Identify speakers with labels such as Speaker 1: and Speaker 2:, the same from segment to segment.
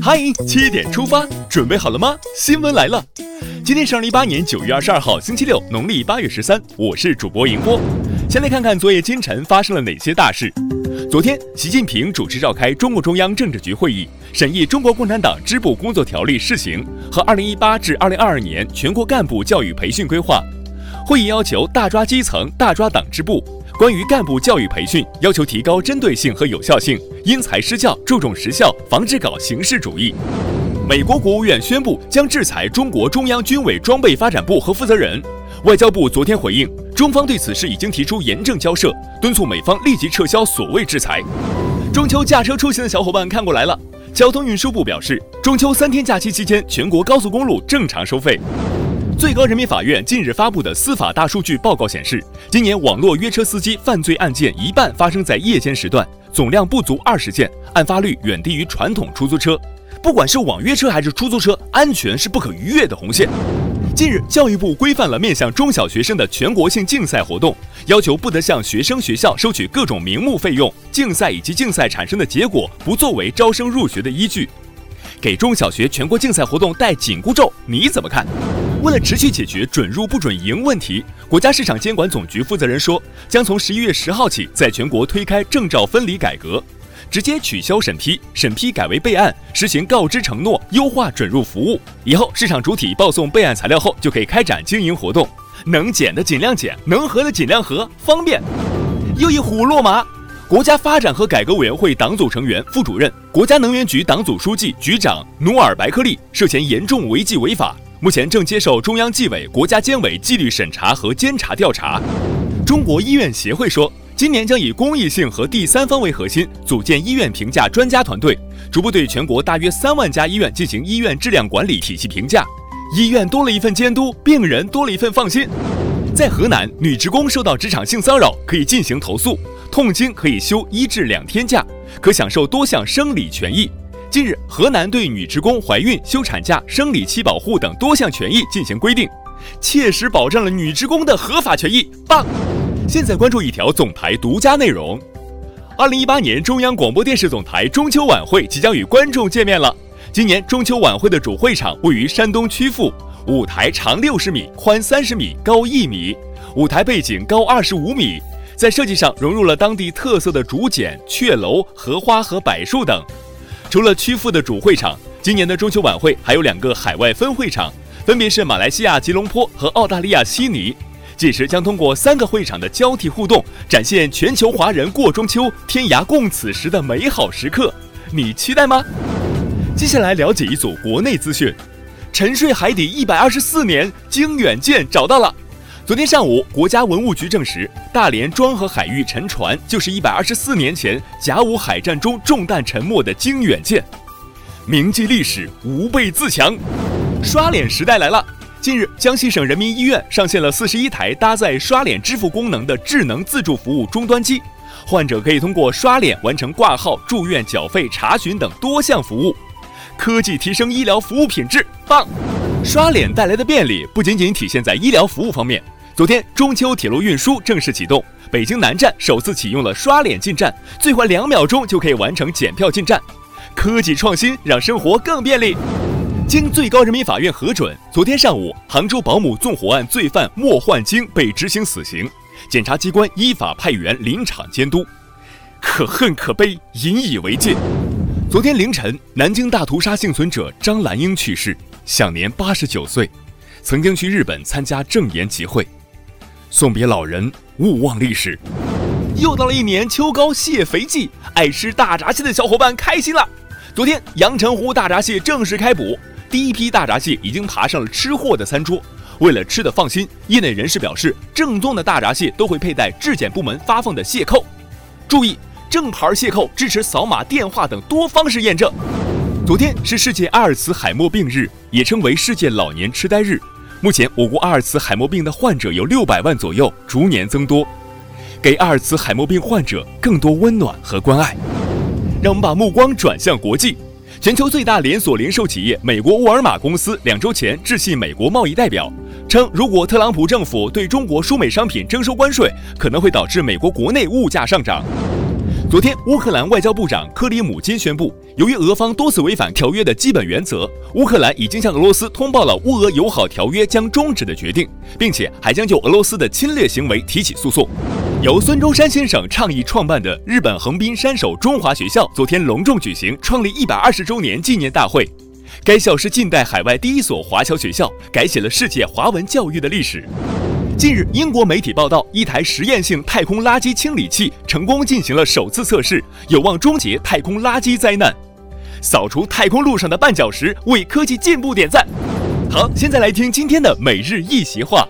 Speaker 1: 嗨，七点出发，准备好了吗？新闻来了，今天是二零一八年九月二十二号，星期六，农历八月十三。我是主播迎波。先来看看昨夜今晨发生了哪些大事。昨天，习近平主持召开中共中央政治局会议，审议《中国共产党支部工作条例（试行）》和二零一八至二零二二年全国干部教育培训规划。会议要求大抓基层，大抓党支部。关于干部教育培训，要求提高针对性和有效性，因材施教，注重实效，防止搞形式主义。美国国务院宣布将制裁中国中央军委装备发展部和负责人。外交部昨天回应，中方对此事已经提出严正交涉，敦促美方立即撤销所谓制裁。中秋驾车出行的小伙伴看过来了。交通运输部表示，中秋三天假期期间，全国高速公路正常收费。最高人民法院近日发布的司法大数据报告显示，今年网络约车司机犯罪案件一半发生在夜间时段，总量不足二十件，案发率远低于传统出租车。不管是网约车还是出租车，安全是不可逾越的红线。近日，教育部规范了面向中小学生的全国性竞赛活动，要求不得向学生学校收取各种名目费用，竞赛以及竞赛产生的结果不作为招生入学的依据。给中小学全国竞赛活动戴紧箍咒，你怎么看？为了持续解决准入不准营问题，国家市场监管总局负责人说，将从十一月十号起，在全国推开证照分离改革，直接取消审批，审批改为备案，实行告知承诺，优化准入服务。以后市场主体报送备案材料后，就可以开展经营活动，能减的尽量减，能合的尽量合，方便。又一虎落马。国家发展和改革委员会党组成员、副主任、国家能源局党组书记、局长努尔白克力涉嫌严重违纪违法，目前正接受中央纪委、国家监委纪律审查和监察调查。中国医院协会说，今年将以公益性和第三方为核心，组建医院评价专家团队，逐步对全国大约三万家医院进行医院质量管理体系评价。医院多了一份监督，病人多了一份放心。在河南，女职工受到职场性骚扰，可以进行投诉。痛经可以休一至两天假，可享受多项生理权益。近日，河南对女职工怀孕、休产假、生理期保护等多项权益进行规定，切实保障了女职工的合法权益。棒！现在关注一条总台独家内容：二零一八年中央广播电视总台中秋晚会即将与观众见面了。今年中秋晚会的主会场位于山东曲阜，舞台长六十米，宽三十米，高一米，舞台背景高二十五米。在设计上融入了当地特色的竹简、雀楼、荷花和柏树等。除了曲阜的主会场，今年的中秋晚会还有两个海外分会场，分别是马来西亚吉隆坡和澳大利亚悉尼。届时将通过三个会场的交替互动，展现全球华人过中秋、天涯共此时的美好时刻。你期待吗？接下来了解一组国内资讯：沉睡海底一百二十四年，经远舰找到了。昨天上午，国家文物局证实，大连庄河海域沉船就是一百二十四年前甲午海战中中弹沉没的经远舰。铭记历史，吾辈自强。刷脸时代来了！近日，江西省人民医院上线了四十一台搭载刷脸支付功能的智能自助服务终端机，患者可以通过刷脸完成挂号、住院、缴费、查询等多项服务。科技提升医疗服务品质，棒！刷脸带来的便利不仅仅体现在医疗服务方面。昨天，中秋铁路运输正式启动，北京南站首次启用了刷脸进站，最快两秒钟就可以完成检票进站。科技创新让生活更便利。经最高人民法院核准，昨天上午，杭州保姆纵火案罪犯莫焕晶被执行死刑，检察机关依法派员临场监督。可恨可悲，引以为戒。昨天凌晨，南京大屠杀幸存者张兰英去世，享年八十九岁，曾经去日本参加证言集会。送别老人，勿忘历史。又到了一年秋高蟹肥季，爱吃大闸蟹的小伙伴开心了。昨天，阳澄湖大闸蟹正式开捕，第一批大闸蟹已经爬上了吃货的餐桌。为了吃的放心，业内人士表示，正宗的大闸蟹都会佩戴质检部门发放的蟹扣。注意，正牌蟹扣支持扫码、电话等多方式验证。昨天是世界阿尔茨海默病日，也称为世界老年痴呆日。目前，我国阿尔茨海默病的患者有六百万左右，逐年增多。给阿尔茨海默病患者更多温暖和关爱。让我们把目光转向国际。全球最大连锁零售企业美国沃尔玛公司两周前致信美国贸易代表，称如果特朗普政府对中国输美商品征收关税，可能会导致美国国内物价上涨。昨天，乌克兰外交部长克里姆金宣布，由于俄方多次违反条约的基本原则，乌克兰已经向俄罗斯通报了乌俄友好条约将终止的决定，并且还将就俄罗斯的侵略行为提起诉讼。由孙中山先生倡议创办的日本横滨山手中华学校昨天隆重举行创立一百二十周年纪念大会。该校是近代海外第一所华侨学校，改写了世界华文教育的历史。近日，英国媒体报道，一台实验性太空垃圾清理器成功进行了首次测试，有望终结太空垃圾灾难，扫除太空路上的绊脚石，为科技进步点赞。好，现在来听今天的每日一席话：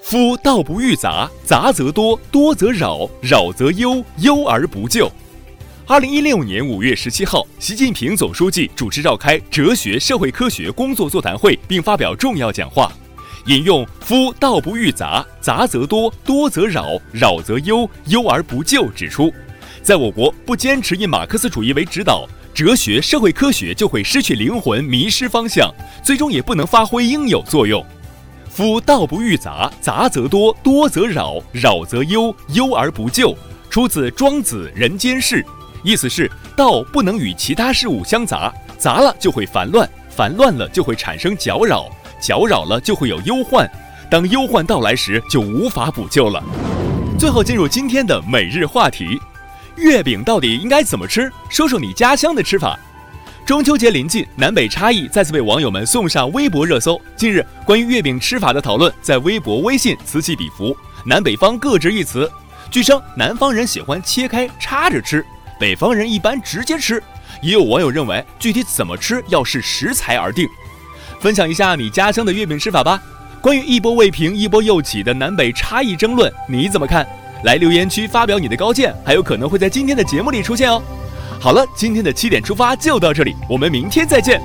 Speaker 1: 夫道不欲杂，杂则多，多则扰，扰则忧，忧而不救。二零一六年五月十七号，习近平总书记主持召开哲学社会科学工作座谈会，并发表重要讲话。引用“夫道不欲杂，杂则多，多则扰，扰则忧，忧而不救”指出，在我国不坚持以马克思主义为指导，哲学社会科学就会失去灵魂，迷失方向，最终也不能发挥应有作用。“夫道不欲杂，杂则多，多则扰，扰则忧，忧而不救”，出自《庄子·人间世》，意思是道不能与其他事物相杂，杂了就会烦乱，烦乱了就会产生搅扰。搅扰了就会有忧患，当忧患到来时就无法补救了。最后进入今天的每日话题：月饼到底应该怎么吃？说说你家乡的吃法。中秋节临近，南北差异再次被网友们送上微博热搜。近日，关于月饼吃法的讨论在微博、微信此起彼伏，南北方各执一词。据称，南方人喜欢切开插着吃，北方人一般直接吃。也有网友认为，具体怎么吃要视食材而定。分享一下你家乡的月饼吃法吧。关于一波未平一波又起的南北差异争论，你怎么看？来留言区发表你的高见，还有可能会在今天的节目里出现哦。好了，今天的七点出发就到这里，我们明天再见。